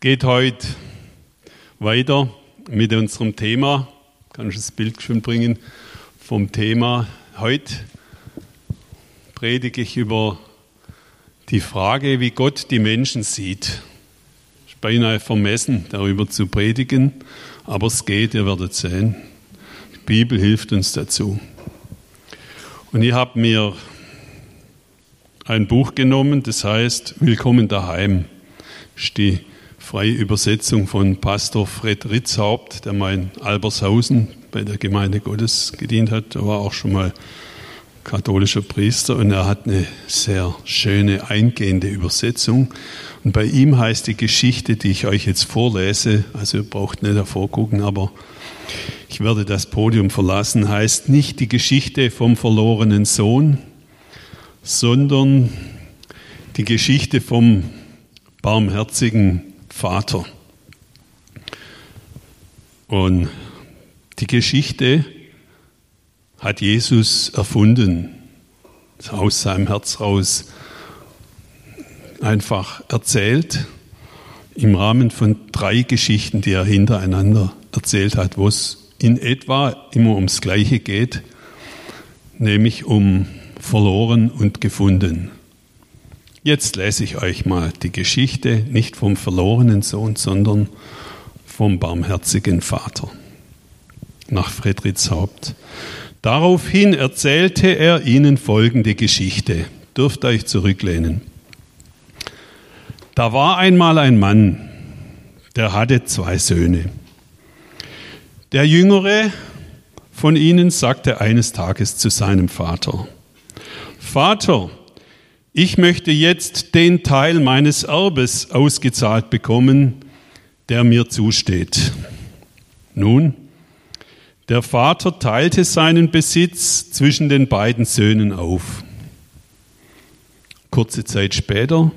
geht heute weiter mit unserem Thema. Kann ich das Bild schon bringen vom Thema? Heute predige ich über die Frage, wie Gott die Menschen sieht. Es ist beinahe vermessen, darüber zu predigen, aber es geht, ihr werdet sehen. Die Bibel hilft uns dazu. Und ich habe mir ein Buch genommen, das heißt Willkommen daheim. Ist die freie Übersetzung von Pastor Fred Ritzhaupt, der mal in Albershausen bei der Gemeinde Gottes gedient hat. Er war auch schon mal katholischer Priester und er hat eine sehr schöne, eingehende Übersetzung. Und bei ihm heißt die Geschichte, die ich euch jetzt vorlese, also ihr braucht nicht davor gucken, aber ich werde das Podium verlassen, heißt nicht die Geschichte vom verlorenen Sohn, sondern die Geschichte vom barmherzigen Vater. Und die Geschichte hat Jesus erfunden, aus seinem Herz raus einfach erzählt, im Rahmen von drei Geschichten, die er hintereinander erzählt hat, wo es in etwa immer ums Gleiche geht, nämlich um verloren und gefunden. Jetzt lese ich euch mal die Geschichte nicht vom verlorenen Sohn, sondern vom barmherzigen Vater nach Friedrichs Haupt. Daraufhin erzählte er ihnen folgende Geschichte. Dürft euch zurücklehnen. Da war einmal ein Mann, der hatte zwei Söhne. Der jüngere von ihnen sagte eines Tages zu seinem Vater, Vater, ich möchte jetzt den Teil meines Erbes ausgezahlt bekommen, der mir zusteht. Nun, der Vater teilte seinen Besitz zwischen den beiden Söhnen auf. Kurze Zeit später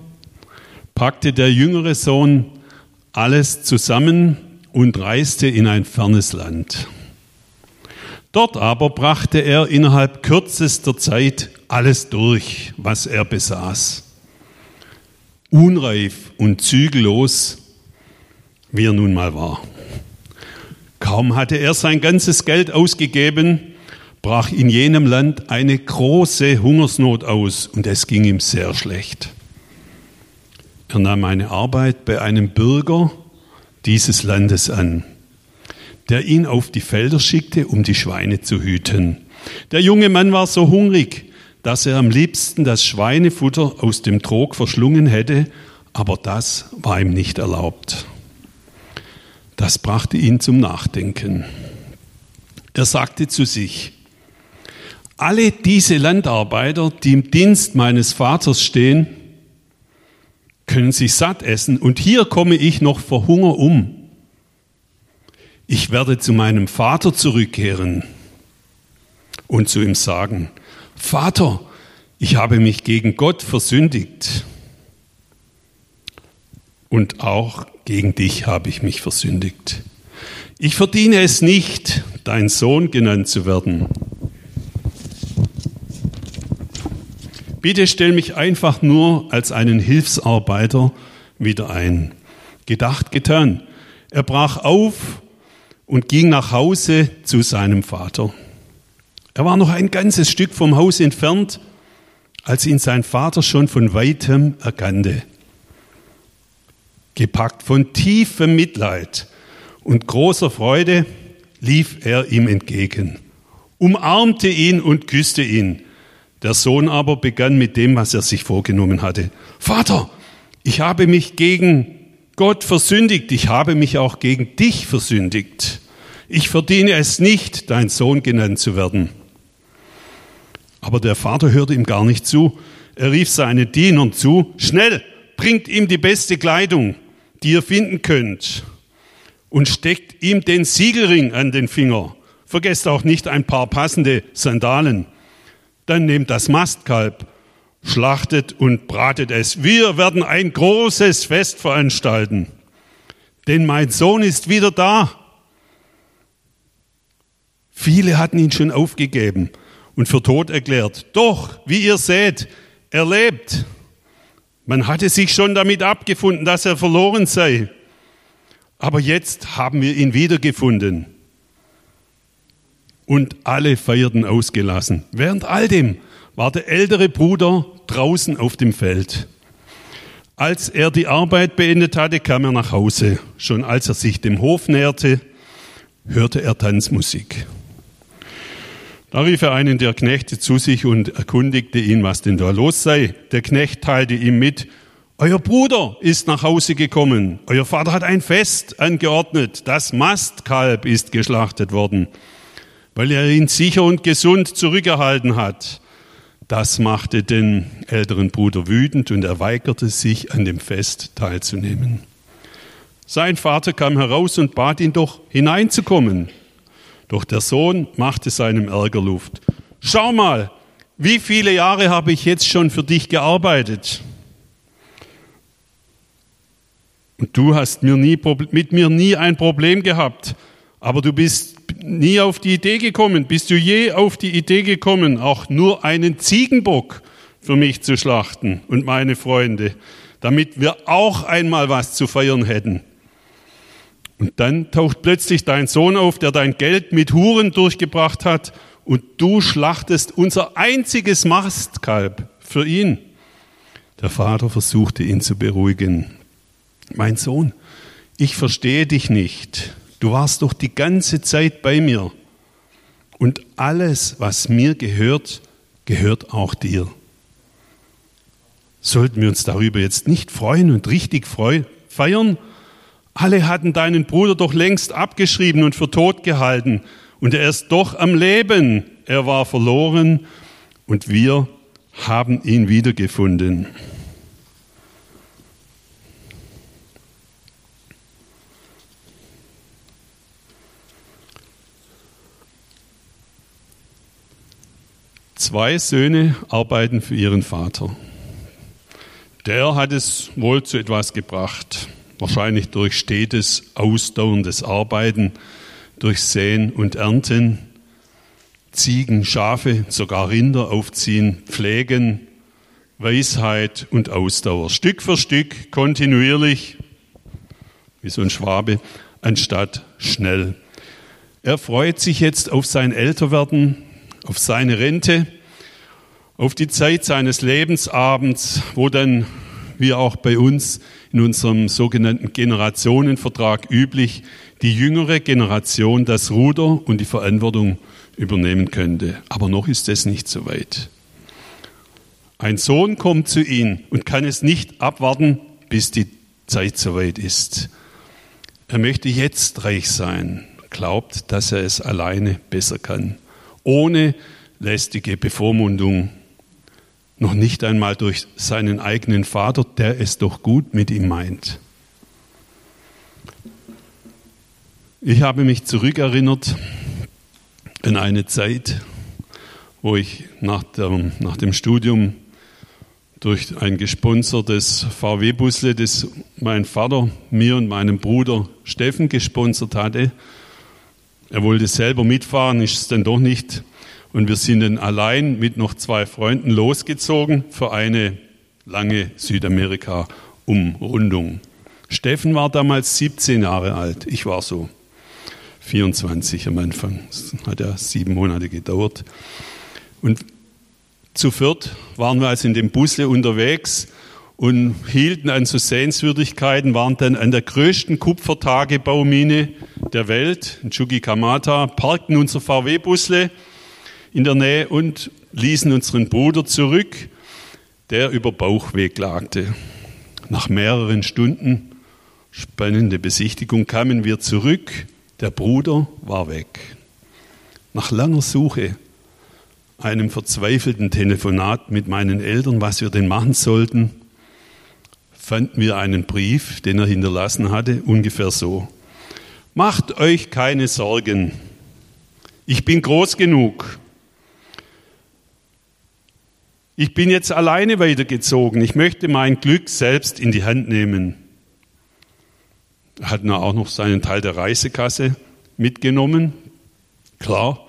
packte der jüngere Sohn alles zusammen und reiste in ein fernes Land. Dort aber brachte er innerhalb kürzester Zeit alles durch, was er besaß. Unreif und zügellos, wie er nun mal war. Kaum hatte er sein ganzes Geld ausgegeben, brach in jenem Land eine große Hungersnot aus und es ging ihm sehr schlecht. Er nahm eine Arbeit bei einem Bürger dieses Landes an der ihn auf die Felder schickte, um die Schweine zu hüten. Der junge Mann war so hungrig, dass er am liebsten das Schweinefutter aus dem Trog verschlungen hätte, aber das war ihm nicht erlaubt. Das brachte ihn zum Nachdenken. Er sagte zu sich, alle diese Landarbeiter, die im Dienst meines Vaters stehen, können sich satt essen und hier komme ich noch vor Hunger um ich werde zu meinem Vater zurückkehren und zu ihm sagen, Vater, ich habe mich gegen Gott versündigt und auch gegen dich habe ich mich versündigt. Ich verdiene es nicht, dein Sohn genannt zu werden. Bitte stell mich einfach nur als einen Hilfsarbeiter wieder ein. Gedacht, getan. Er brach auf und ging nach Hause zu seinem Vater. Er war noch ein ganzes Stück vom Haus entfernt, als ihn sein Vater schon von weitem erkannte. Gepackt von tiefem Mitleid und großer Freude lief er ihm entgegen, umarmte ihn und küsste ihn. Der Sohn aber begann mit dem, was er sich vorgenommen hatte. Vater, ich habe mich gegen Gott versündigt, ich habe mich auch gegen dich versündigt. Ich verdiene es nicht, dein Sohn genannt zu werden. Aber der Vater hörte ihm gar nicht zu. Er rief seinen Dienern zu, schnell, bringt ihm die beste Kleidung, die ihr finden könnt, und steckt ihm den Siegelring an den Finger. Vergesst auch nicht ein paar passende Sandalen. Dann nehmt das Mastkalb schlachtet und bratet es. Wir werden ein großes Fest veranstalten. Denn mein Sohn ist wieder da. Viele hatten ihn schon aufgegeben und für tot erklärt. Doch, wie ihr seht, er lebt. Man hatte sich schon damit abgefunden, dass er verloren sei. Aber jetzt haben wir ihn wiedergefunden. Und alle feierten ausgelassen. Während all dem war der ältere Bruder draußen auf dem Feld. Als er die Arbeit beendet hatte, kam er nach Hause. Schon als er sich dem Hof näherte, hörte er Tanzmusik. Da rief er einen der Knechte zu sich und erkundigte ihn, was denn da los sei. Der Knecht teilte ihm mit, euer Bruder ist nach Hause gekommen. Euer Vater hat ein Fest angeordnet. Das Mastkalb ist geschlachtet worden, weil er ihn sicher und gesund zurückerhalten hat. Das machte den älteren Bruder wütend und er weigerte sich, an dem Fest teilzunehmen. Sein Vater kam heraus und bat ihn doch hineinzukommen. Doch der Sohn machte seinem Ärger Luft. Schau mal, wie viele Jahre habe ich jetzt schon für dich gearbeitet? Und du hast mir nie, mit mir nie ein Problem gehabt, aber du bist nie auf die Idee gekommen. Bist du je auf die Idee gekommen, auch nur einen Ziegenbock für mich zu schlachten und meine Freunde, damit wir auch einmal was zu feiern hätten? Und dann taucht plötzlich dein Sohn auf, der dein Geld mit Huren durchgebracht hat und du schlachtest unser einziges Mastkalb für ihn. Der Vater versuchte ihn zu beruhigen. Mein Sohn, ich verstehe dich nicht. Du warst doch die ganze Zeit bei mir. Und alles, was mir gehört, gehört auch dir. Sollten wir uns darüber jetzt nicht freuen und richtig feiern? Alle hatten deinen Bruder doch längst abgeschrieben und für tot gehalten. Und er ist doch am Leben. Er war verloren und wir haben ihn wiedergefunden. Zwei Söhne arbeiten für ihren Vater. Der hat es wohl zu etwas gebracht wahrscheinlich durch stetes, ausdauerndes Arbeiten, durch Säen und Ernten, Ziegen, Schafe, sogar Rinder aufziehen, pflegen, Weisheit und Ausdauer. Stück für Stück, kontinuierlich, wie so ein Schwabe, anstatt schnell. Er freut sich jetzt auf sein Älterwerden, auf seine Rente, auf die Zeit seines Lebensabends, wo dann, wie auch bei uns, in unserem sogenannten Generationenvertrag üblich, die jüngere Generation das Ruder und die Verantwortung übernehmen könnte. Aber noch ist es nicht so weit. Ein Sohn kommt zu ihm und kann es nicht abwarten, bis die Zeit so weit ist. Er möchte jetzt reich sein, glaubt, dass er es alleine besser kann, ohne lästige Bevormundung noch nicht einmal durch seinen eigenen Vater, der es doch gut mit ihm meint. Ich habe mich zurückerinnert an eine Zeit, wo ich nach, der, nach dem Studium durch ein gesponsertes VW-Busle, das mein Vater mir und meinem Bruder Steffen gesponsert hatte. Er wollte selber mitfahren, ist es dann doch nicht und wir sind dann allein mit noch zwei Freunden losgezogen für eine lange Südamerika-Umrundung. Steffen war damals 17 Jahre alt. Ich war so 24 am Anfang. Das hat ja sieben Monate gedauert. Und zu viert waren wir also in dem Busle unterwegs und hielten an so Sehenswürdigkeiten, waren dann an der größten Kupfertagebaumine der Welt, in Chuquicamata, parkten unser VW-Busle in der Nähe und ließen unseren Bruder zurück, der über Bauchweg lagte. Nach mehreren Stunden spannende Besichtigung kamen wir zurück. Der Bruder war weg. Nach langer Suche, einem verzweifelten Telefonat mit meinen Eltern, was wir denn machen sollten, fanden wir einen Brief, den er hinterlassen hatte, ungefähr so. Macht euch keine Sorgen. Ich bin groß genug. Ich bin jetzt alleine weitergezogen. Ich möchte mein Glück selbst in die Hand nehmen. Er hat auch noch seinen Teil der Reisekasse mitgenommen. Klar.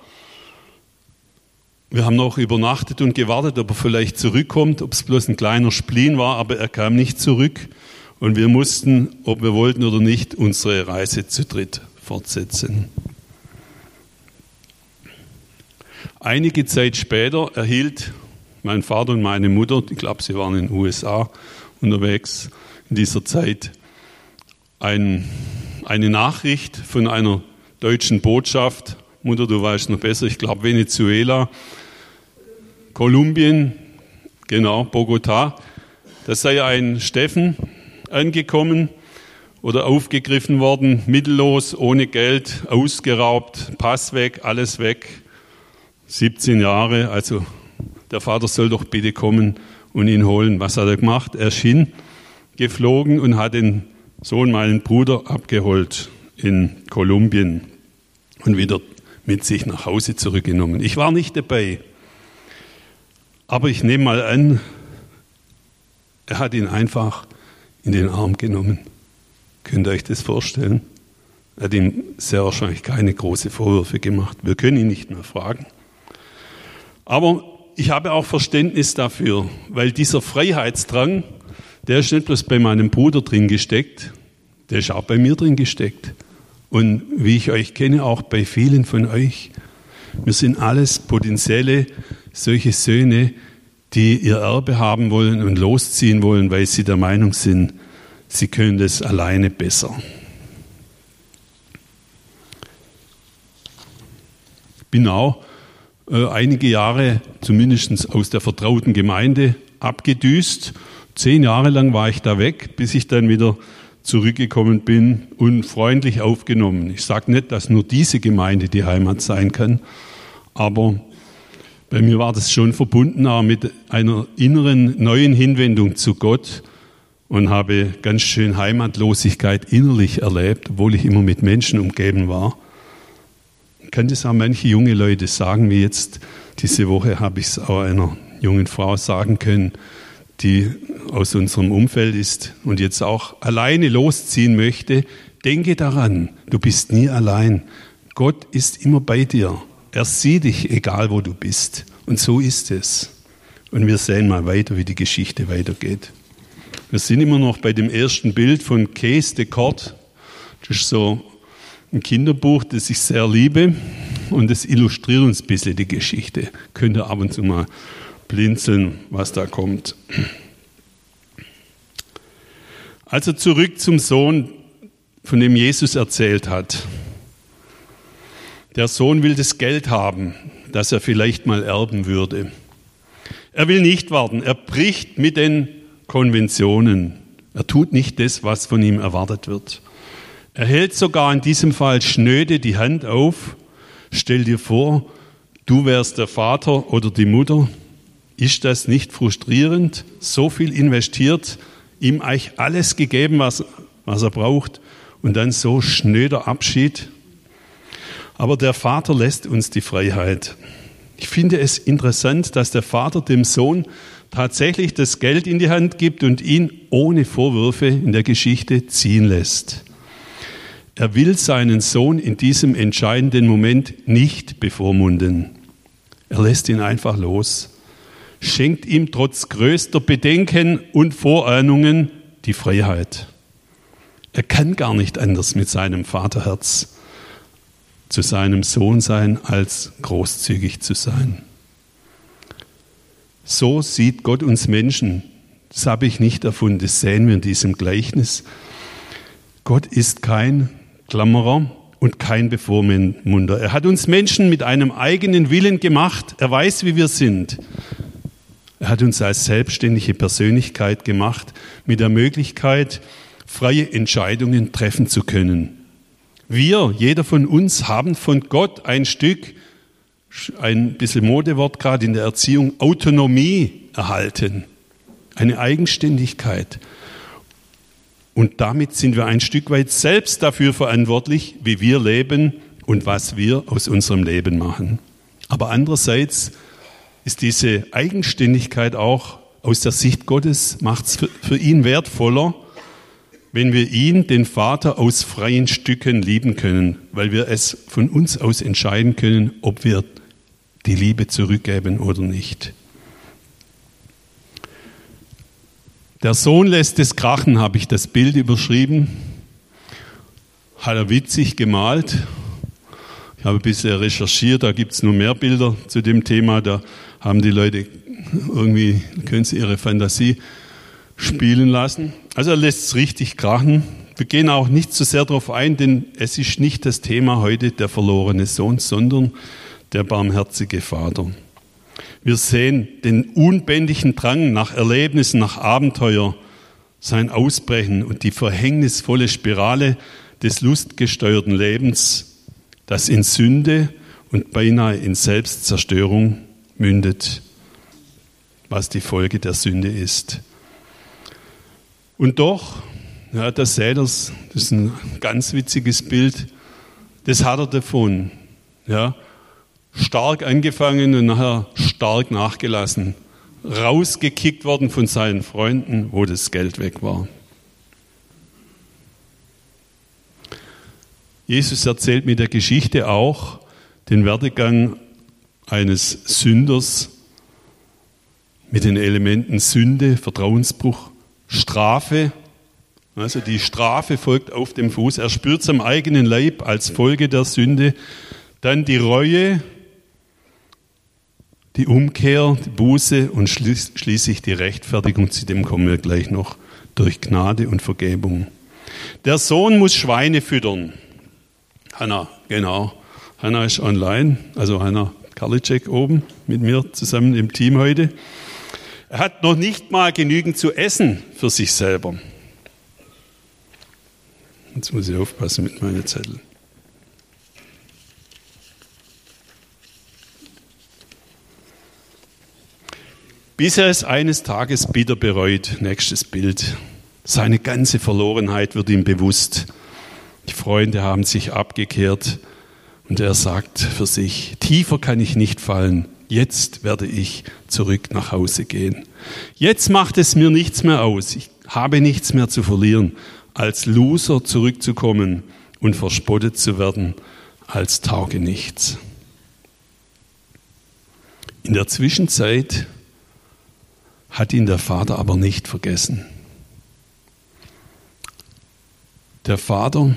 Wir haben noch übernachtet und gewartet, ob er vielleicht zurückkommt, ob es bloß ein kleiner Spleen war, aber er kam nicht zurück. Und wir mussten, ob wir wollten oder nicht, unsere Reise zu dritt fortsetzen. Einige Zeit später erhielt mein Vater und meine Mutter, ich glaube, sie waren in den USA unterwegs in dieser Zeit, ein, eine Nachricht von einer deutschen Botschaft. Mutter, du weißt noch besser, ich glaube Venezuela, Kolumbien, genau, Bogota. Da sei ein Steffen angekommen oder aufgegriffen worden, mittellos, ohne Geld, ausgeraubt, Pass weg, alles weg. 17 Jahre, also der Vater soll doch bitte kommen und ihn holen. Was hat er gemacht? Er ist hingeflogen und hat den Sohn, meinen Bruder, abgeholt in Kolumbien und wieder mit sich nach Hause zurückgenommen. Ich war nicht dabei, aber ich nehme mal an, er hat ihn einfach in den Arm genommen. Könnt ihr euch das vorstellen? Er hat ihm sehr wahrscheinlich keine großen Vorwürfe gemacht. Wir können ihn nicht mehr fragen. Aber ich habe auch Verständnis dafür, weil dieser Freiheitsdrang, der ist nicht bloß bei meinem Bruder drin gesteckt, der ist auch bei mir drin gesteckt. Und wie ich euch kenne, auch bei vielen von euch. Wir sind alles potenzielle solche Söhne, die ihr Erbe haben wollen und losziehen wollen, weil sie der Meinung sind, sie können das alleine besser. Bin auch äh, einige Jahre zumindest aus der vertrauten Gemeinde abgedüst. Zehn Jahre lang war ich da weg, bis ich dann wieder zurückgekommen bin und freundlich aufgenommen. Ich sage nicht, dass nur diese Gemeinde die Heimat sein kann, aber bei mir war das schon verbunden auch mit einer inneren neuen Hinwendung zu Gott und habe ganz schön Heimatlosigkeit innerlich erlebt, obwohl ich immer mit Menschen umgeben war kann das auch manche junge Leute sagen, wie jetzt diese Woche habe ich es auch einer jungen Frau sagen können, die aus unserem Umfeld ist und jetzt auch alleine losziehen möchte. Denke daran, du bist nie allein. Gott ist immer bei dir. Er sieht dich, egal wo du bist. Und so ist es. Und wir sehen mal weiter, wie die Geschichte weitergeht. Wir sind immer noch bei dem ersten Bild von Case de Kort. Das ist so ein Kinderbuch, das ich sehr liebe und das illustriert uns ein bisschen die Geschichte. Könnt ihr ab und zu mal blinzeln, was da kommt. Also zurück zum Sohn, von dem Jesus erzählt hat. Der Sohn will das Geld haben, das er vielleicht mal erben würde. Er will nicht warten, er bricht mit den Konventionen. Er tut nicht das, was von ihm erwartet wird. Er hält sogar in diesem Fall schnöde die Hand auf. Stell dir vor, du wärst der Vater oder die Mutter. Ist das nicht frustrierend? So viel investiert, ihm eigentlich alles gegeben, was, was er braucht, und dann so schnöder Abschied. Aber der Vater lässt uns die Freiheit. Ich finde es interessant, dass der Vater dem Sohn tatsächlich das Geld in die Hand gibt und ihn ohne Vorwürfe in der Geschichte ziehen lässt. Er will seinen Sohn in diesem entscheidenden Moment nicht bevormunden. Er lässt ihn einfach los, schenkt ihm trotz größter Bedenken und Vorahnungen die Freiheit. Er kann gar nicht anders mit seinem Vaterherz zu seinem Sohn sein, als großzügig zu sein. So sieht Gott uns Menschen. Das habe ich nicht erfunden, das sehen wir in diesem Gleichnis. Gott ist kein Klammerer, und kein Bevormunder. Er hat uns Menschen mit einem eigenen Willen gemacht. Er weiß, wie wir sind. Er hat uns als selbstständige Persönlichkeit gemacht, mit der Möglichkeit, freie Entscheidungen treffen zu können. Wir, jeder von uns, haben von Gott ein Stück, ein bisschen Modewort gerade in der Erziehung, Autonomie erhalten, eine Eigenständigkeit. Und damit sind wir ein Stück weit selbst dafür verantwortlich, wie wir leben und was wir aus unserem Leben machen. Aber andererseits ist diese Eigenständigkeit auch aus der Sicht Gottes, macht es für, für ihn wertvoller, wenn wir ihn, den Vater, aus freien Stücken lieben können, weil wir es von uns aus entscheiden können, ob wir die Liebe zurückgeben oder nicht. Der Sohn lässt es krachen, habe ich das Bild überschrieben. Hat er witzig gemalt. Ich habe bisher recherchiert, da gibt es nur mehr Bilder zu dem Thema. Da haben die Leute irgendwie, können sie ihre Fantasie spielen lassen. Also er lässt es richtig krachen. Wir gehen auch nicht zu so sehr darauf ein, denn es ist nicht das Thema heute der verlorene Sohn, sondern der barmherzige Vater. Wir sehen den unbändigen Drang nach Erlebnissen, nach Abenteuer, sein Ausbrechen und die verhängnisvolle Spirale des lustgesteuerten Lebens, das in Sünde und beinahe in Selbstzerstörung mündet, was die Folge der Sünde ist. Und doch, ja, das seht ihr, das ist ein ganz witziges Bild, das hat er davon. Ja, stark angefangen und nachher stark nachgelassen. Rausgekickt worden von seinen Freunden, wo das Geld weg war. Jesus erzählt mit der Geschichte auch den Werdegang eines Sünders mit den Elementen Sünde, Vertrauensbruch, Strafe. Also die Strafe folgt auf dem Fuß. Er spürt es am eigenen Leib als Folge der Sünde. Dann die Reue, die Umkehr, die Buße und schließlich die Rechtfertigung, zu dem kommen wir gleich noch, durch Gnade und Vergebung. Der Sohn muss Schweine füttern. Hanna, genau. Hanna ist online, also Hanna Karliczek oben mit mir zusammen im Team heute. Er hat noch nicht mal genügend zu essen für sich selber. Jetzt muss ich aufpassen mit meinen Zetteln. Bis er es eines Tages bitter bereut. Nächstes Bild. Seine ganze Verlorenheit wird ihm bewusst. Die Freunde haben sich abgekehrt und er sagt für sich, tiefer kann ich nicht fallen. Jetzt werde ich zurück nach Hause gehen. Jetzt macht es mir nichts mehr aus. Ich habe nichts mehr zu verlieren, als Loser zurückzukommen und verspottet zu werden als Tauge nichts. In der Zwischenzeit hat ihn der Vater aber nicht vergessen. Der Vater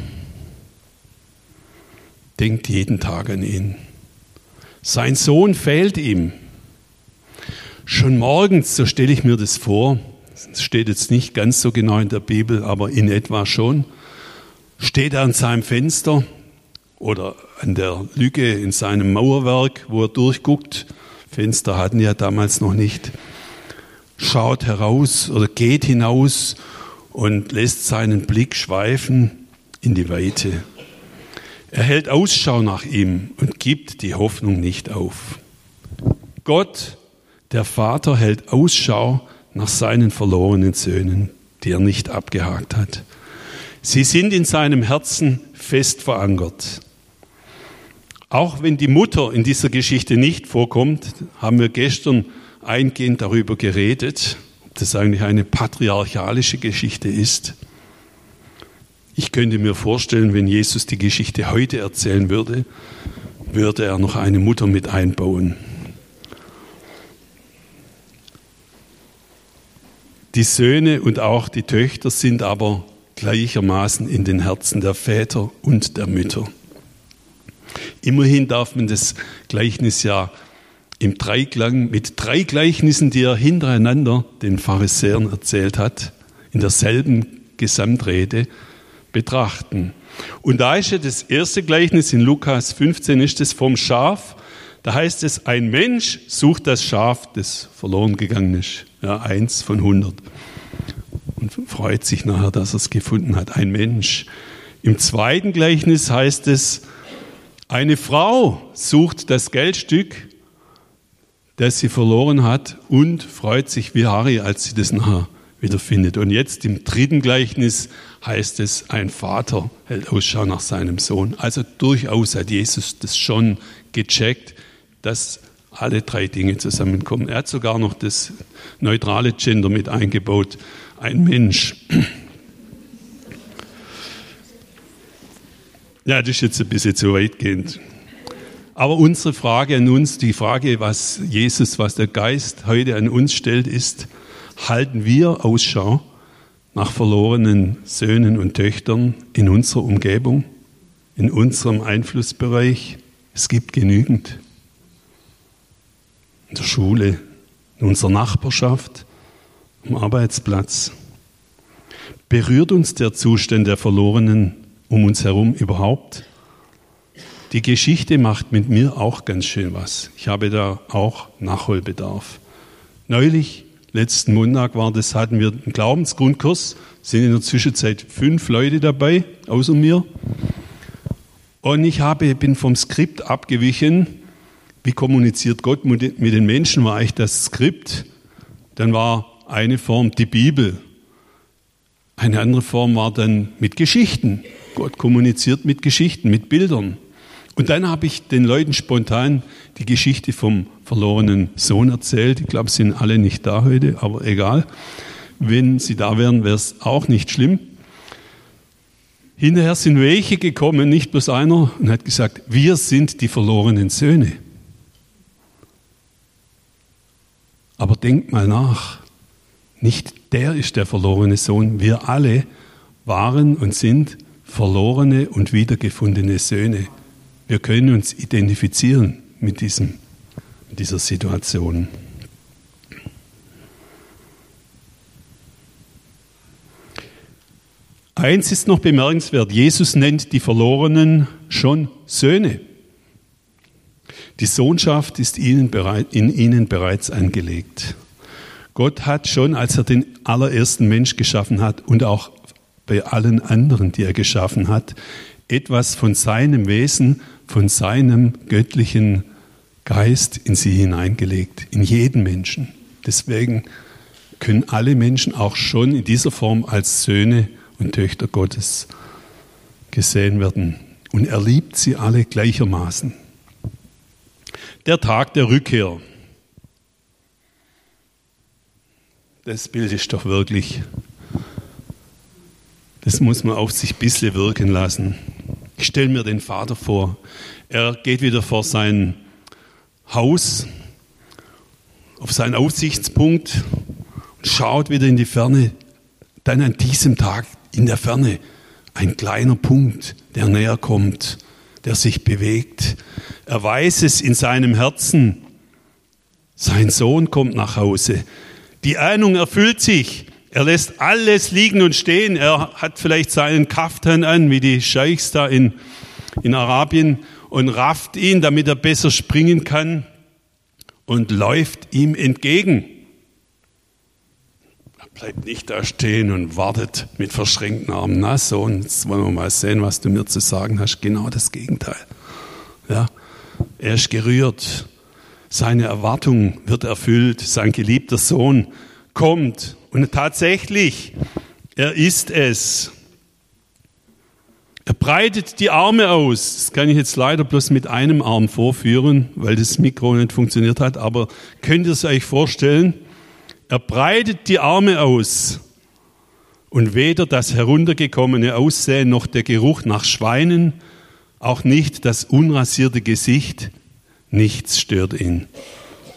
denkt jeden Tag an ihn. Sein Sohn fehlt ihm. Schon morgens, so stelle ich mir das vor, das steht jetzt nicht ganz so genau in der Bibel, aber in etwa schon, steht er an seinem Fenster oder an der Lücke in seinem Mauerwerk, wo er durchguckt. Fenster hatten ja damals noch nicht schaut heraus oder geht hinaus und lässt seinen Blick schweifen in die Weite. Er hält Ausschau nach ihm und gibt die Hoffnung nicht auf. Gott, der Vater, hält Ausschau nach seinen verlorenen Söhnen, die er nicht abgehakt hat. Sie sind in seinem Herzen fest verankert. Auch wenn die Mutter in dieser Geschichte nicht vorkommt, haben wir gestern eingehend darüber geredet, ob das eigentlich eine patriarchalische Geschichte ist. Ich könnte mir vorstellen, wenn Jesus die Geschichte heute erzählen würde, würde er noch eine Mutter mit einbauen. Die Söhne und auch die Töchter sind aber gleichermaßen in den Herzen der Väter und der Mütter. Immerhin darf man das Gleichnis ja im Dreiklang mit drei Gleichnissen, die er hintereinander den Pharisäern erzählt hat, in derselben Gesamtrede betrachten. Und da ist ja das erste Gleichnis in Lukas 15, ist es vom Schaf. Da heißt es, ein Mensch sucht das Schaf, das verloren gegangen ist. Ja, eins von hundert. Und freut sich nachher, dass er es gefunden hat. Ein Mensch. Im zweiten Gleichnis heißt es, eine Frau sucht das Geldstück, das sie verloren hat und freut sich wie Harry, als sie das nachher wiederfindet. Und jetzt im dritten Gleichnis heißt es, ein Vater hält Ausschau nach seinem Sohn. Also durchaus hat Jesus das schon gecheckt, dass alle drei Dinge zusammenkommen. Er hat sogar noch das neutrale Gender mit eingebaut, ein Mensch. Ja, das ist jetzt ein bisschen zu weitgehend. Aber unsere Frage an uns, die Frage, was Jesus, was der Geist heute an uns stellt, ist, halten wir Ausschau nach verlorenen Söhnen und Töchtern in unserer Umgebung, in unserem Einflussbereich. Es gibt genügend. In der Schule, in unserer Nachbarschaft, am Arbeitsplatz. Berührt uns der Zustand der Verlorenen um uns herum überhaupt? Die Geschichte macht mit mir auch ganz schön was. Ich habe da auch Nachholbedarf. Neulich, letzten Montag war das, hatten wir einen Glaubensgrundkurs, sind in der Zwischenzeit fünf Leute dabei, außer mir. Und ich habe, bin vom Skript abgewichen. Wie kommuniziert Gott mit den Menschen? War eigentlich das Skript. Dann war eine Form die Bibel. Eine andere Form war dann mit Geschichten. Gott kommuniziert mit Geschichten, mit Bildern. Und dann habe ich den Leuten spontan die Geschichte vom verlorenen Sohn erzählt. Ich glaube, sie sind alle nicht da heute, aber egal. Wenn sie da wären, wäre es auch nicht schlimm. Hinterher sind welche gekommen, nicht bloß einer, und hat gesagt, wir sind die verlorenen Söhne. Aber denkt mal nach, nicht der ist der verlorene Sohn, wir alle waren und sind verlorene und wiedergefundene Söhne. Wir können uns identifizieren mit, diesem, mit dieser Situation. Eins ist noch bemerkenswert, Jesus nennt die Verlorenen schon Söhne. Die Sohnschaft ist ihnen bereit, in ihnen bereits angelegt. Gott hat schon, als er den allerersten Mensch geschaffen hat und auch bei allen anderen, die er geschaffen hat, etwas von seinem Wesen von seinem göttlichen Geist in sie hineingelegt, in jeden Menschen. Deswegen können alle Menschen auch schon in dieser Form als Söhne und Töchter Gottes gesehen werden. Und er liebt sie alle gleichermaßen. Der Tag der Rückkehr. Das Bild ist doch wirklich, das muss man auf sich ein bisschen wirken lassen. Ich stelle mir den Vater vor. Er geht wieder vor sein Haus, auf seinen Aussichtspunkt und schaut wieder in die Ferne. Dann an diesem Tag in der Ferne ein kleiner Punkt, der näher kommt, der sich bewegt. Er weiß es in seinem Herzen. Sein Sohn kommt nach Hause. Die Ahnung erfüllt sich. Er lässt alles liegen und stehen. Er hat vielleicht seinen Kaftan an, wie die Scheichs da in, in Arabien, und rafft ihn, damit er besser springen kann und läuft ihm entgegen. Er bleibt nicht da stehen und wartet mit verschränkten Armen. Na, Sohn, jetzt wollen wir mal sehen, was du mir zu sagen hast. Genau das Gegenteil. Ja, er ist gerührt. Seine Erwartung wird erfüllt. Sein geliebter Sohn kommt und tatsächlich, er ist es. Er breitet die Arme aus. Das kann ich jetzt leider bloß mit einem Arm vorführen, weil das Mikro nicht funktioniert hat. Aber könnt ihr es euch vorstellen? Er breitet die Arme aus. Und weder das heruntergekommene Aussehen noch der Geruch nach Schweinen, auch nicht das unrasierte Gesicht, nichts stört ihn.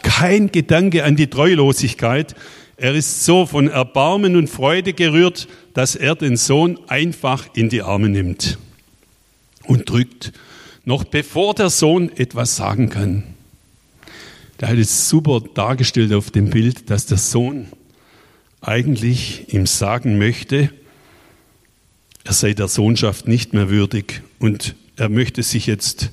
Kein Gedanke an die Treulosigkeit, er ist so von Erbarmen und Freude gerührt, dass er den Sohn einfach in die Arme nimmt und drückt, noch bevor der Sohn etwas sagen kann. Da hat es super dargestellt auf dem Bild, dass der Sohn eigentlich ihm sagen möchte, er sei der Sohnschaft nicht mehr würdig und er möchte sich jetzt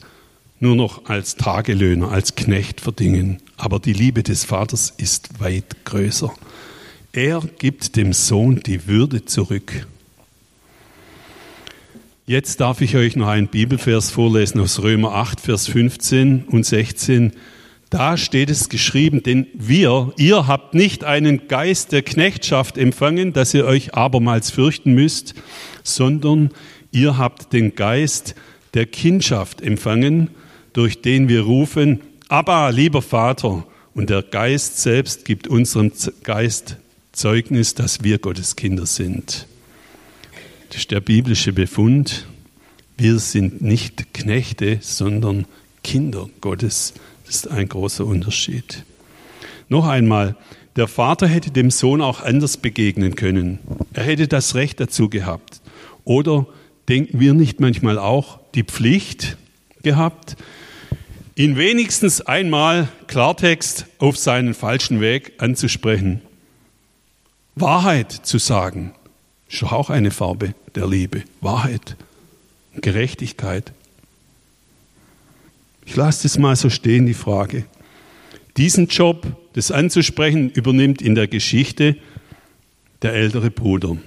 nur noch als Tagelöhner, als Knecht verdingen. Aber die Liebe des Vaters ist weit größer. Er gibt dem Sohn die Würde zurück. Jetzt darf ich euch noch einen Bibelvers vorlesen aus Römer 8, Vers 15 und 16. Da steht es geschrieben, denn wir, ihr habt nicht einen Geist der Knechtschaft empfangen, dass ihr euch abermals fürchten müsst, sondern ihr habt den Geist der Kindschaft empfangen, durch den wir rufen, aber lieber Vater, und der Geist selbst gibt unserem Geist Zeugnis, dass wir Gottes Kinder sind. Das ist der biblische Befund. Wir sind nicht Knechte, sondern Kinder Gottes. Das ist ein großer Unterschied. Noch einmal, der Vater hätte dem Sohn auch anders begegnen können. Er hätte das Recht dazu gehabt. Oder denken wir nicht manchmal auch die Pflicht gehabt, ihn wenigstens einmal Klartext auf seinen falschen Weg anzusprechen? Wahrheit zu sagen, ist doch auch eine Farbe der Liebe. Wahrheit, Gerechtigkeit. Ich lasse das mal so stehen, die Frage. Diesen Job, das anzusprechen, übernimmt in der Geschichte der ältere Bruder.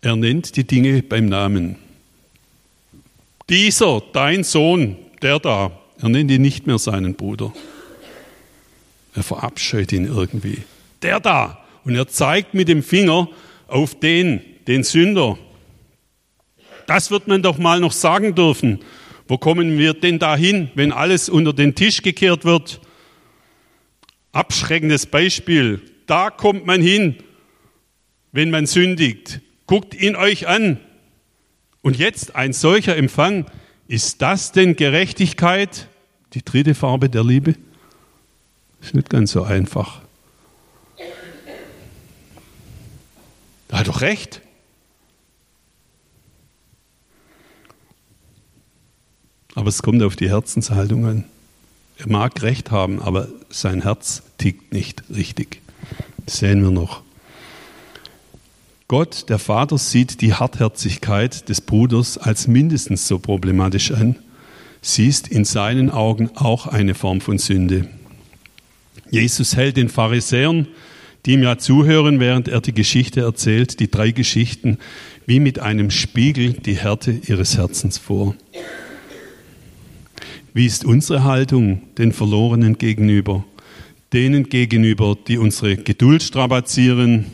Er nennt die Dinge beim Namen. Dieser, dein Sohn, der da, er nennt ihn nicht mehr seinen Bruder. Er verabscheut ihn irgendwie. Der da. Und er zeigt mit dem Finger auf den, den Sünder. Das wird man doch mal noch sagen dürfen. Wo kommen wir denn dahin, wenn alles unter den Tisch gekehrt wird? Abschreckendes Beispiel. Da kommt man hin, wenn man sündigt. Guckt ihn euch an. Und jetzt ein solcher Empfang. Ist das denn Gerechtigkeit? Die dritte Farbe der Liebe? Ist nicht ganz so einfach. Er hat doch recht. Aber es kommt auf die Herzenshaltung an. Er mag recht haben, aber sein Herz tickt nicht richtig. Das sehen wir noch. Gott, der Vater, sieht die Hartherzigkeit des Bruders als mindestens so problematisch an. Sie ist in seinen Augen auch eine Form von Sünde. Jesus hält den Pharisäern, die ihm ja zuhören, während er die Geschichte erzählt, die drei Geschichten, wie mit einem Spiegel die Härte ihres Herzens vor. Wie ist unsere Haltung den Verlorenen gegenüber? Denen gegenüber, die unsere Geduld strapazieren,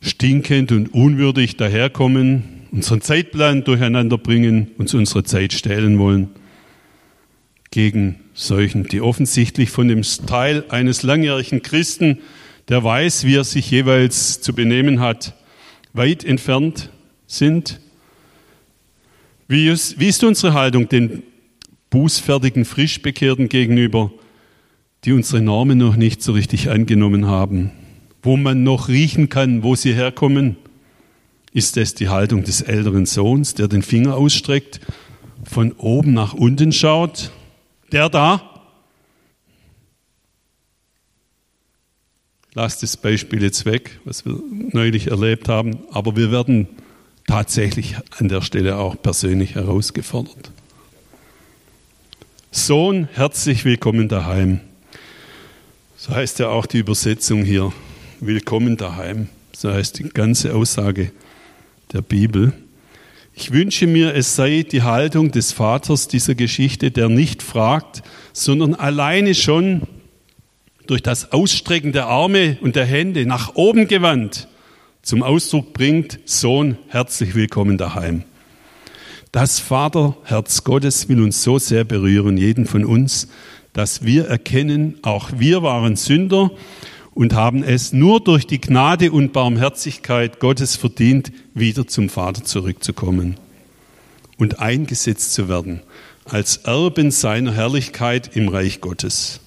stinkend und unwürdig daherkommen, unseren Zeitplan durcheinander bringen, uns unsere Zeit stehlen wollen. Gegen solchen, die offensichtlich von dem Teil eines langjährigen Christen, der weiß, wie er sich jeweils zu benehmen hat, weit entfernt sind. Wie ist, wie ist unsere Haltung den bußfertigen Frischbekehrten gegenüber, die unsere Normen noch nicht so richtig angenommen haben, wo man noch riechen kann, wo sie herkommen? Ist es die Haltung des älteren Sohns, der den Finger ausstreckt, von oben nach unten schaut? Der da? Lasst das Beispiel jetzt weg, was wir neulich erlebt haben, aber wir werden tatsächlich an der Stelle auch persönlich herausgefordert. Sohn, herzlich willkommen daheim. So heißt ja auch die Übersetzung hier. Willkommen daheim. So heißt die ganze Aussage der Bibel. Ich wünsche mir, es sei die Haltung des Vaters dieser Geschichte, der nicht fragt, sondern alleine schon durch das Ausstrecken der Arme und der Hände nach oben gewandt zum Ausdruck bringt, Sohn, herzlich willkommen daheim. Das Vaterherz Gottes will uns so sehr berühren, jeden von uns, dass wir erkennen, auch wir waren Sünder und haben es nur durch die Gnade und Barmherzigkeit Gottes verdient, wieder zum Vater zurückzukommen und eingesetzt zu werden als Erben seiner Herrlichkeit im Reich Gottes.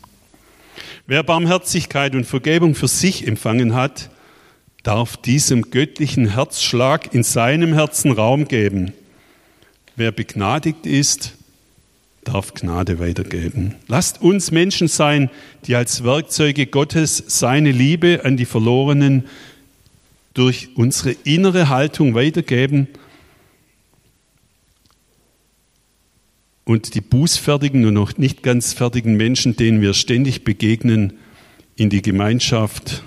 Wer Barmherzigkeit und Vergebung für sich empfangen hat, darf diesem göttlichen Herzschlag in seinem Herzen Raum geben. Wer begnadigt ist, darf Gnade weitergeben. Lasst uns Menschen sein, die als Werkzeuge Gottes seine Liebe an die Verlorenen durch unsere innere Haltung weitergeben und die bußfertigen und noch nicht ganz fertigen Menschen, denen wir ständig begegnen, in die Gemeinschaft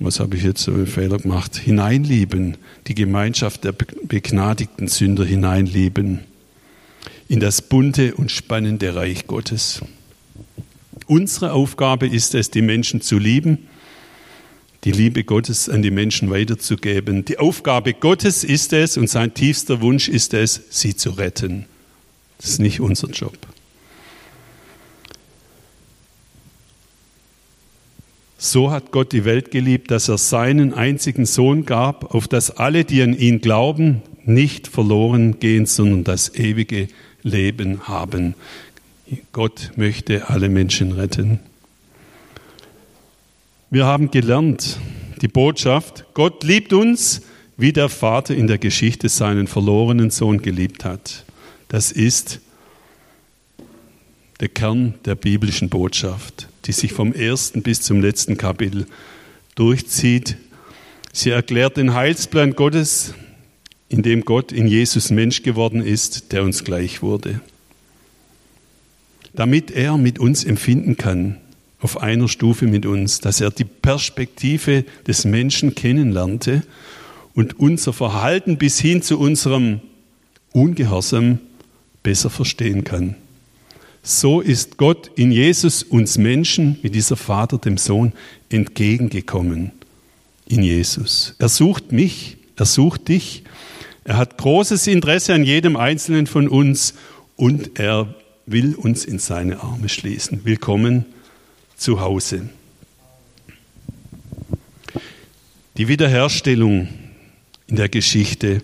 was habe ich jetzt so einen Fehler gemacht, hineinlieben, die Gemeinschaft der begnadigten Sünder hineinlieben, in das bunte und spannende Reich Gottes. Unsere Aufgabe ist es, die Menschen zu lieben, die Liebe Gottes an die Menschen weiterzugeben. Die Aufgabe Gottes ist es und sein tiefster Wunsch ist es, sie zu retten. Das ist nicht unser Job. So hat Gott die Welt geliebt, dass er seinen einzigen Sohn gab, auf dass alle, die an ihn glauben, nicht verloren gehen, sondern das ewige Leben haben. Gott möchte alle Menschen retten. Wir haben gelernt, die Botschaft, Gott liebt uns, wie der Vater in der Geschichte seinen verlorenen Sohn geliebt hat. Das ist der Kern der biblischen Botschaft, die sich vom ersten bis zum letzten Kapitel durchzieht. Sie erklärt den Heilsplan Gottes, in dem Gott in Jesus Mensch geworden ist, der uns gleich wurde. Damit er mit uns empfinden kann, auf einer Stufe mit uns, dass er die Perspektive des Menschen kennenlernte und unser Verhalten bis hin zu unserem Ungehorsam besser verstehen kann. So ist Gott in Jesus uns Menschen, wie dieser Vater dem Sohn, entgegengekommen. In Jesus. Er sucht mich, er sucht dich. Er hat großes Interesse an jedem Einzelnen von uns und er will uns in seine Arme schließen. Willkommen zu Hause. Die Wiederherstellung in der Geschichte.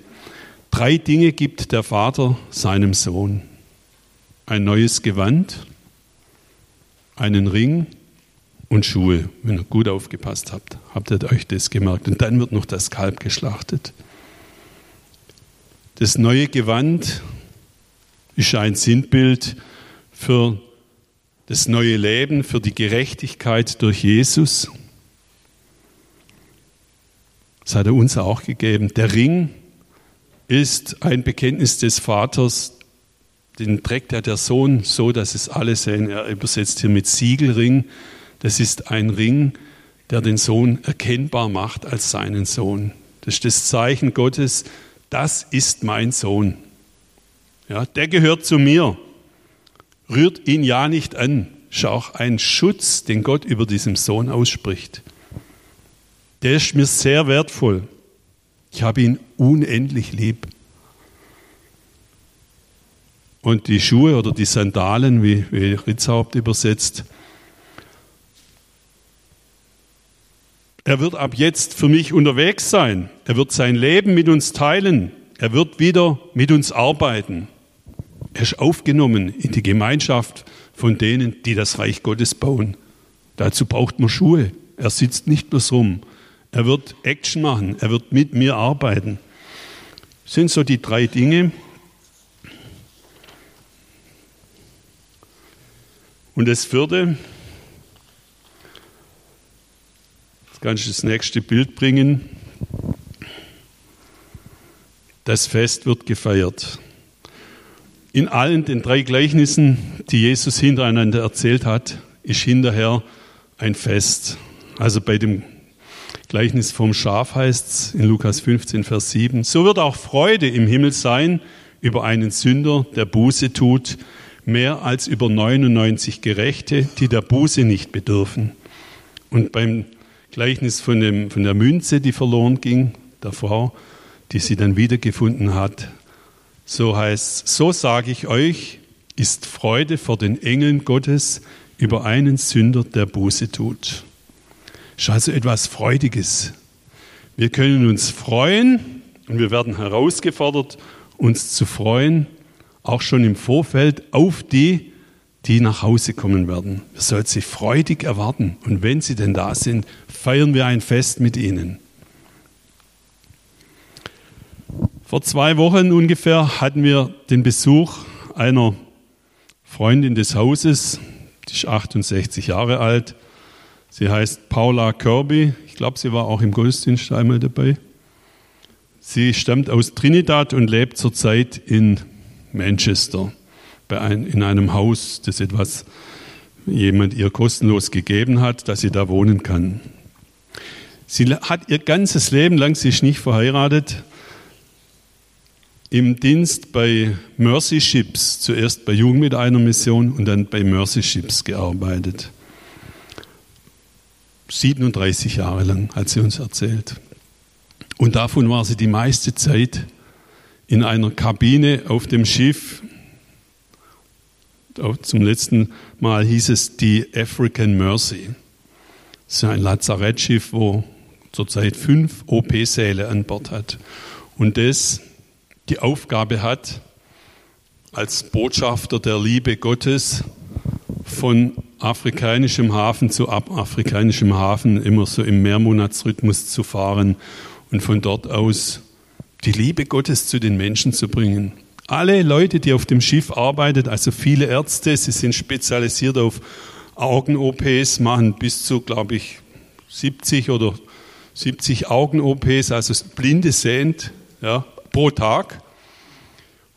Drei Dinge gibt der Vater seinem Sohn. Ein neues Gewand, einen Ring und Schuhe. Wenn ihr gut aufgepasst habt, habt ihr euch das gemerkt. Und dann wird noch das Kalb geschlachtet. Das neue Gewand ist ein Sinnbild für das neue Leben, für die Gerechtigkeit durch Jesus. Das hat er uns auch gegeben. Der Ring ist ein Bekenntnis des Vaters, den trägt ja der Sohn so, dass es alle sehen. Er übersetzt hier mit Siegelring. Das ist ein Ring, der den Sohn erkennbar macht als seinen Sohn. Das ist das Zeichen Gottes, das ist mein Sohn. Ja, der gehört zu mir. Rührt ihn ja nicht an. Ist auch ein Schutz, den Gott über diesem Sohn ausspricht der ist mir sehr wertvoll. Ich habe ihn unendlich lieb. Und die Schuhe oder die Sandalen, wie, wie Ritzhaupt übersetzt, er wird ab jetzt für mich unterwegs sein. Er wird sein Leben mit uns teilen. Er wird wieder mit uns arbeiten. Er ist aufgenommen in die Gemeinschaft von denen, die das Reich Gottes bauen. Dazu braucht man Schuhe. Er sitzt nicht bloß rum, er wird Action machen. Er wird mit mir arbeiten. Das sind so die drei Dinge. Und das vierte, kann ich das nächste Bild bringen. Das Fest wird gefeiert. In allen den drei Gleichnissen, die Jesus hintereinander erzählt hat, ist hinterher ein Fest. Also bei dem Gleichnis vom Schaf heißt es in Lukas 15, Vers 7. So wird auch Freude im Himmel sein über einen Sünder, der Buße tut, mehr als über 99 Gerechte, die der Buße nicht bedürfen. Und beim Gleichnis von, dem, von der Münze, die verloren ging, der Frau, die sie dann wiedergefunden hat, so heißt so sage ich euch, ist Freude vor den Engeln Gottes über einen Sünder, der Buße tut ist also etwas Freudiges. Wir können uns freuen und wir werden herausgefordert, uns zu freuen, auch schon im Vorfeld auf die, die nach Hause kommen werden. Wir sollten sie freudig erwarten und wenn sie denn da sind, feiern wir ein Fest mit ihnen. Vor zwei Wochen ungefähr hatten wir den Besuch einer Freundin des Hauses, die ist 68 Jahre alt, Sie heißt Paula Kirby. Ich glaube, sie war auch im Gottesdienst einmal dabei. Sie stammt aus Trinidad und lebt zurzeit in Manchester, in einem Haus, das etwas jemand ihr kostenlos gegeben hat, dass sie da wohnen kann. Sie hat ihr ganzes Leben lang, ist nicht verheiratet, im Dienst bei Mercy Ships, zuerst bei Jugend mit einer Mission und dann bei Mercy Ships gearbeitet. 37 Jahre lang, hat sie uns erzählt. Und davon war sie die meiste Zeit in einer Kabine auf dem Schiff. Zum letzten Mal hieß es die African Mercy. Das ist ein Lazarettschiff, wo zurzeit fünf OP-Säle an Bord hat. Und das die Aufgabe hat, als Botschafter der Liebe Gottes von afrikanischem Hafen zu afrikanischem Hafen immer so im Mehrmonatsrhythmus zu fahren und von dort aus die Liebe Gottes zu den Menschen zu bringen. Alle Leute, die auf dem Schiff arbeiten, also viele Ärzte, sie sind spezialisiert auf Augen-OPs, machen bis zu, glaube ich, 70 oder 70 Augen-OPs, also blinde sehend, ja, pro Tag.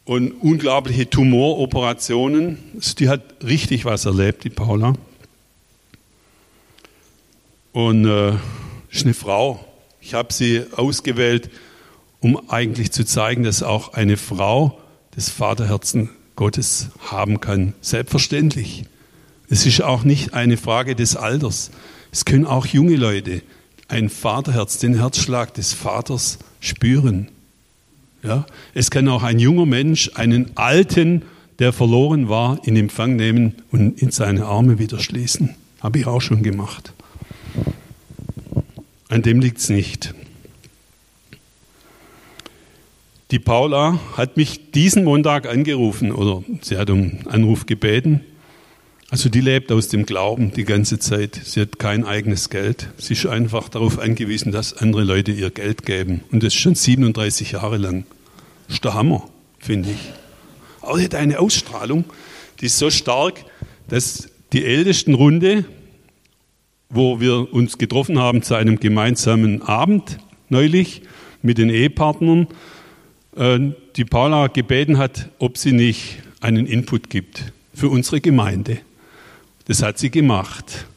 Und unglaubliche Tumoroperationen. Also die hat richtig was erlebt, die Paula. Und äh, ist eine Frau. Ich habe sie ausgewählt, um eigentlich zu zeigen, dass auch eine Frau das Vaterherzen Gottes haben kann. Selbstverständlich. Es ist auch nicht eine Frage des Alters. Es können auch junge Leute ein Vaterherz, den Herzschlag des Vaters spüren. Ja? Es kann auch ein junger Mensch einen Alten, der verloren war, in Empfang nehmen und in seine Arme wieder schließen. Habe ich auch schon gemacht. An dem liegt es nicht. Die Paula hat mich diesen Montag angerufen oder sie hat um Anruf gebeten. Also die lebt aus dem Glauben die ganze Zeit. Sie hat kein eigenes Geld. Sie ist einfach darauf angewiesen, dass andere Leute ihr Geld geben. Und das schon 37 Jahre lang. Das ist der Hammer, finde ich. Aber sie hat eine Ausstrahlung, die ist so stark, dass die ältesten Runde, wo wir uns getroffen haben zu einem gemeinsamen Abend neulich mit den Ehepartnern, die Paula gebeten hat, ob sie nicht einen Input gibt für unsere Gemeinde. Das hat sie gemacht.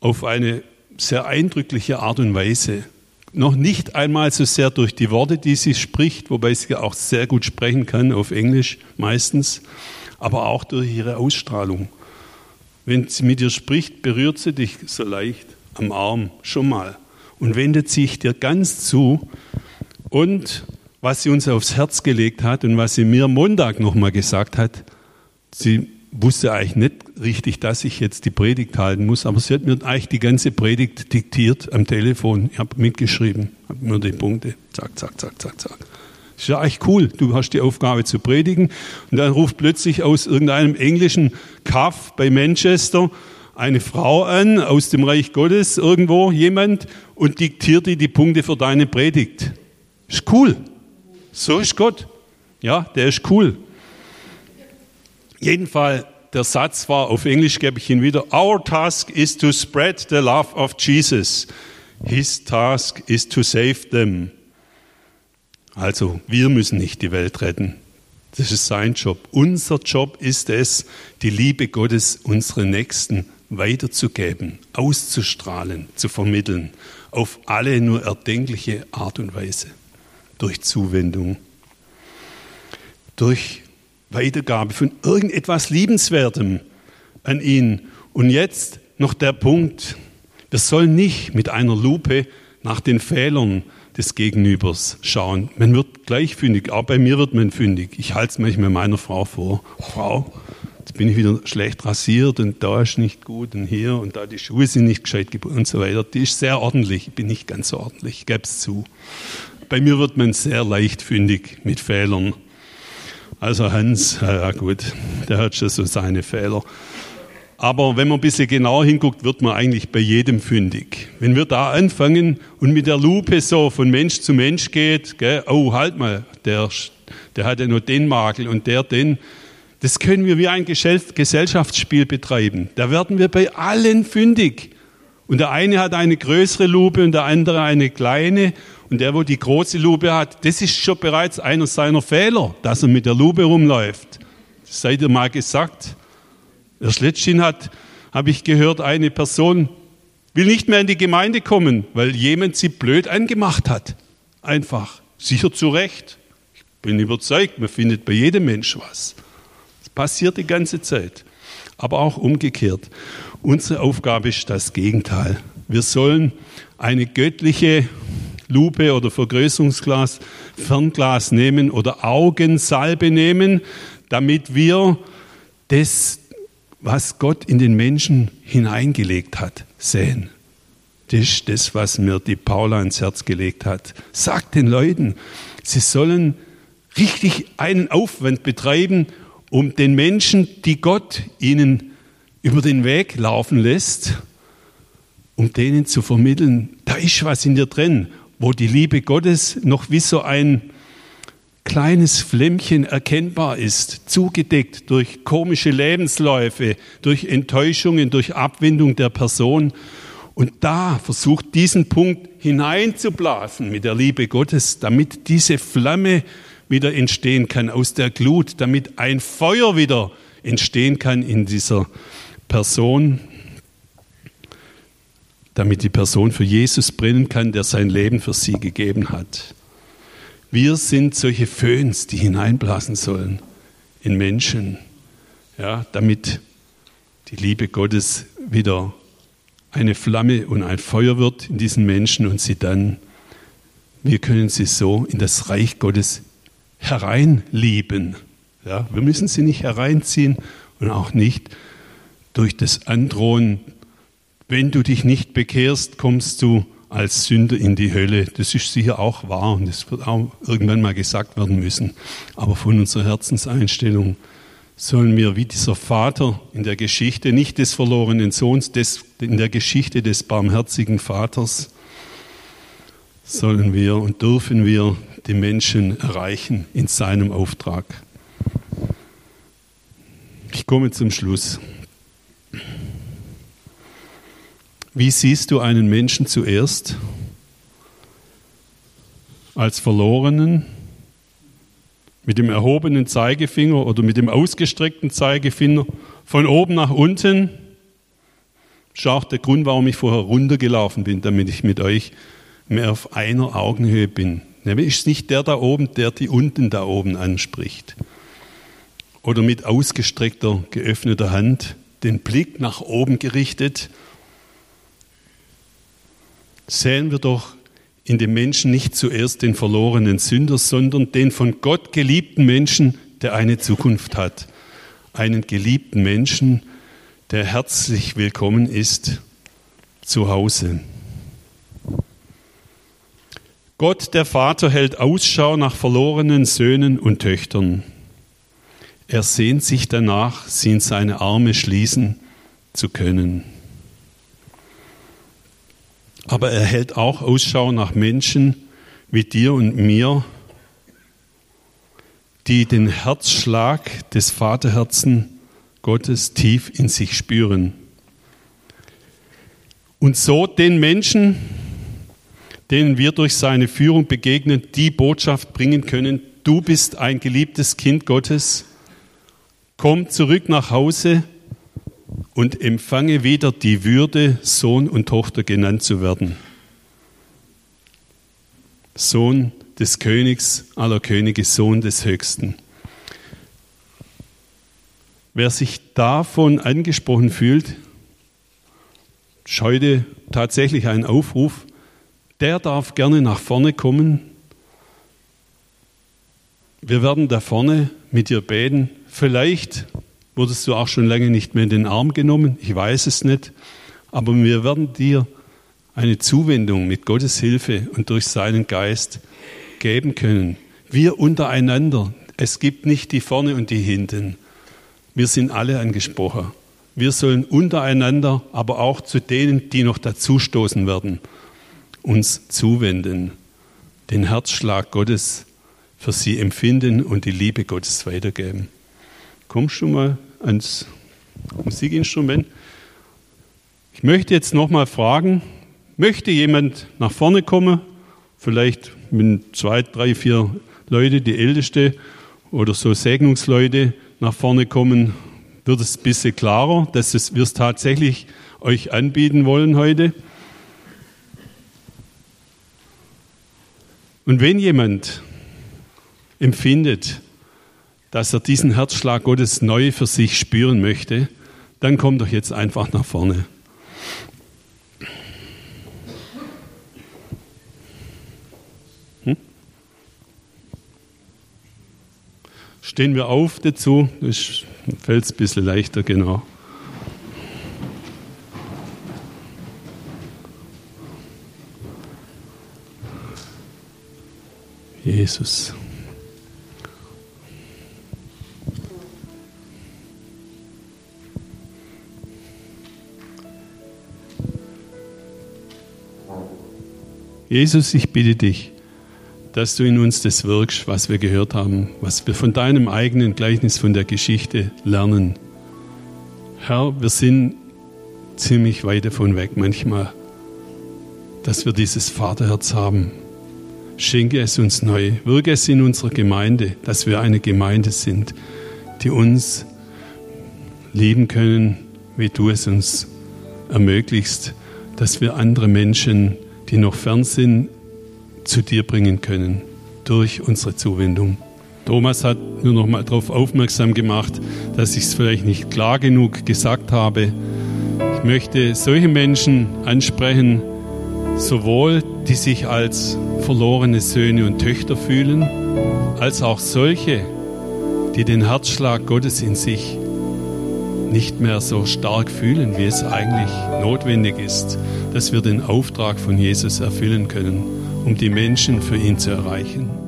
Auf eine sehr eindrückliche Art und Weise. Noch nicht einmal so sehr durch die Worte, die sie spricht, wobei sie auch sehr gut sprechen kann, auf Englisch meistens, aber auch durch ihre Ausstrahlung. Wenn sie mit dir spricht, berührt sie dich so leicht am Arm schon mal und wendet sich dir ganz zu und was sie uns aufs Herz gelegt hat und was sie mir Montag nochmal gesagt hat. Sie wusste eigentlich nicht richtig, dass ich jetzt die Predigt halten muss, aber sie hat mir eigentlich die ganze Predigt diktiert am Telefon. Ich habe mitgeschrieben, habe mir die Punkte, zack, zack, zack, zack, zack. Ist ja eigentlich cool. Du hast die Aufgabe zu predigen und dann ruft plötzlich aus irgendeinem englischen Kaff bei Manchester eine Frau an, aus dem Reich Gottes irgendwo jemand und diktiert dir die Punkte für deine Predigt. Ist cool. So ist Gott. Ja, der ist cool. Jedenfalls, der Satz war auf Englisch, gebe ich ihn wieder. Our task is to spread the love of Jesus. His task is to save them. Also, wir müssen nicht die Welt retten. Das ist sein Job. Unser Job ist es, die Liebe Gottes unseren Nächsten weiterzugeben, auszustrahlen, zu vermitteln, auf alle nur erdenkliche Art und Weise durch Zuwendung, durch Weitergabe von irgendetwas Liebenswertem an ihn. Und jetzt noch der Punkt, wir sollen nicht mit einer Lupe nach den Fehlern des Gegenübers schauen. Man wird gleich fündig, auch bei mir wird man fündig. Ich halte es manchmal meiner Frau vor. Frau, jetzt bin ich wieder schlecht rasiert und da ist nicht gut und hier und da die Schuhe sind nicht gescheit und so weiter. Die ist sehr ordentlich, ich bin nicht ganz so ordentlich, ich gebe es zu. Bei mir wird man sehr leichtfündig mit Fehlern. Also Hans, ja gut, der hat schon so seine Fehler. Aber wenn man ein bisschen genauer hinguckt, wird man eigentlich bei jedem fündig. Wenn wir da anfangen und mit der Lupe so von Mensch zu Mensch geht, gell, oh, halt mal, der, der hat ja nur den Makel und der den, das können wir wie ein Gesellschaftsspiel betreiben. Da werden wir bei allen fündig. Und der eine hat eine größere Lupe und der andere eine kleine. Und der, wo die große Lupe hat, das ist schon bereits einer seiner Fehler, dass er mit der Lupe rumläuft. Das seid ihr mal gesagt. Erst letztens hat, habe ich gehört, eine Person will nicht mehr in die Gemeinde kommen, weil jemand sie blöd angemacht hat. Einfach. Sicher zu Recht. Ich bin überzeugt, man findet bei jedem Mensch was. Das passiert die ganze Zeit. Aber auch umgekehrt. Unsere Aufgabe ist das Gegenteil. Wir sollen eine göttliche Lupe oder Vergrößerungsglas, Fernglas nehmen oder Augensalbe nehmen, damit wir das, was Gott in den Menschen hineingelegt hat, sehen. Das ist das, was mir die Paula ins Herz gelegt hat. Sagt den Leuten, sie sollen richtig einen Aufwand betreiben, um den Menschen, die Gott ihnen über den Weg laufen lässt, um denen zu vermitteln, da ist was in dir drin, wo die Liebe Gottes noch wie so ein kleines Flämmchen erkennbar ist, zugedeckt durch komische Lebensläufe, durch Enttäuschungen, durch Abwendung der Person. Und da versucht diesen Punkt hineinzublasen mit der Liebe Gottes, damit diese Flamme wieder entstehen kann aus der Glut, damit ein Feuer wieder entstehen kann in dieser Person, damit die Person für Jesus brennen kann, der sein Leben für sie gegeben hat. Wir sind solche Föhns, die hineinblasen sollen in Menschen, ja, damit die Liebe Gottes wieder eine Flamme und ein Feuer wird in diesen Menschen und sie dann, wir können sie so in das Reich Gottes hereinlieben. Ja, wir müssen sie nicht hereinziehen und auch nicht durch das Androhen, wenn du dich nicht bekehrst, kommst du als Sünder in die Hölle. Das ist sicher auch wahr und das wird auch irgendwann mal gesagt werden müssen. Aber von unserer Herzenseinstellung sollen wir wie dieser Vater in der Geschichte, nicht des verlorenen Sohns, des, in der Geschichte des barmherzigen Vaters, sollen wir und dürfen wir die Menschen erreichen in seinem Auftrag. Ich komme zum Schluss. Wie siehst du einen Menschen zuerst? Als Verlorenen? Mit dem erhobenen Zeigefinger oder mit dem ausgestreckten Zeigefinger von oben nach unten? Das ist auch der Grund, warum ich vorher runtergelaufen bin, damit ich mit euch mehr auf einer Augenhöhe bin. Nämlich ist nicht der da oben, der die unten da oben anspricht. Oder mit ausgestreckter, geöffneter Hand, den Blick nach oben gerichtet. Sehen wir doch in dem Menschen nicht zuerst den verlorenen Sünder, sondern den von Gott geliebten Menschen, der eine Zukunft hat. Einen geliebten Menschen, der herzlich willkommen ist zu Hause. Gott der Vater hält Ausschau nach verlorenen Söhnen und Töchtern. Er sehnt sich danach, sie in seine Arme schließen zu können. Aber er hält auch Ausschau nach Menschen wie dir und mir, die den Herzschlag des Vaterherzen Gottes tief in sich spüren. Und so den Menschen, denen wir durch seine Führung begegnen, die Botschaft bringen können, du bist ein geliebtes Kind Gottes, komm zurück nach Hause und empfange wieder die Würde, Sohn und Tochter genannt zu werden. Sohn des Königs aller Könige, Sohn des Höchsten. Wer sich davon angesprochen fühlt, ist heute tatsächlich ein Aufruf, der darf gerne nach vorne kommen. Wir werden da vorne mit dir beten. Vielleicht wurdest du auch schon lange nicht mehr in den Arm genommen. Ich weiß es nicht. Aber wir werden dir eine Zuwendung mit Gottes Hilfe und durch seinen Geist geben können. Wir untereinander. Es gibt nicht die vorne und die hinten. Wir sind alle angesprochen. Wir sollen untereinander, aber auch zu denen, die noch dazustoßen werden, uns zuwenden, den Herzschlag Gottes für sie empfinden und die Liebe Gottes weitergeben. Kommst du mal ans Musikinstrument? Ich möchte jetzt nochmal fragen, möchte jemand nach vorne kommen? Vielleicht mit zwei, drei, vier Leute, die Älteste oder so Segnungsleute nach vorne kommen, wird es ein bisschen klarer, dass wir es tatsächlich euch anbieten wollen heute. Und wenn jemand empfindet, dass er diesen Herzschlag Gottes neu für sich spüren möchte, dann kommt doch jetzt einfach nach vorne. Hm? Stehen wir auf dazu, das fällt es ein bisschen leichter, genau. Jesus. Jesus, ich bitte dich, dass du in uns das wirkst, was wir gehört haben, was wir von deinem eigenen Gleichnis von der Geschichte lernen. Herr, wir sind ziemlich weit davon weg manchmal, dass wir dieses Vaterherz haben. Schenke es uns neu, wirke es in unserer Gemeinde, dass wir eine Gemeinde sind, die uns lieben können, wie du es uns ermöglichst, dass wir andere Menschen, die noch fern sind, zu dir bringen können durch unsere Zuwendung. Thomas hat nur noch mal darauf aufmerksam gemacht, dass ich es vielleicht nicht klar genug gesagt habe. Ich möchte solche Menschen ansprechen, sowohl die sich als verlorene Söhne und Töchter fühlen, als auch solche, die den Herzschlag Gottes in sich nicht mehr so stark fühlen, wie es eigentlich notwendig ist, dass wir den Auftrag von Jesus erfüllen können, um die Menschen für ihn zu erreichen.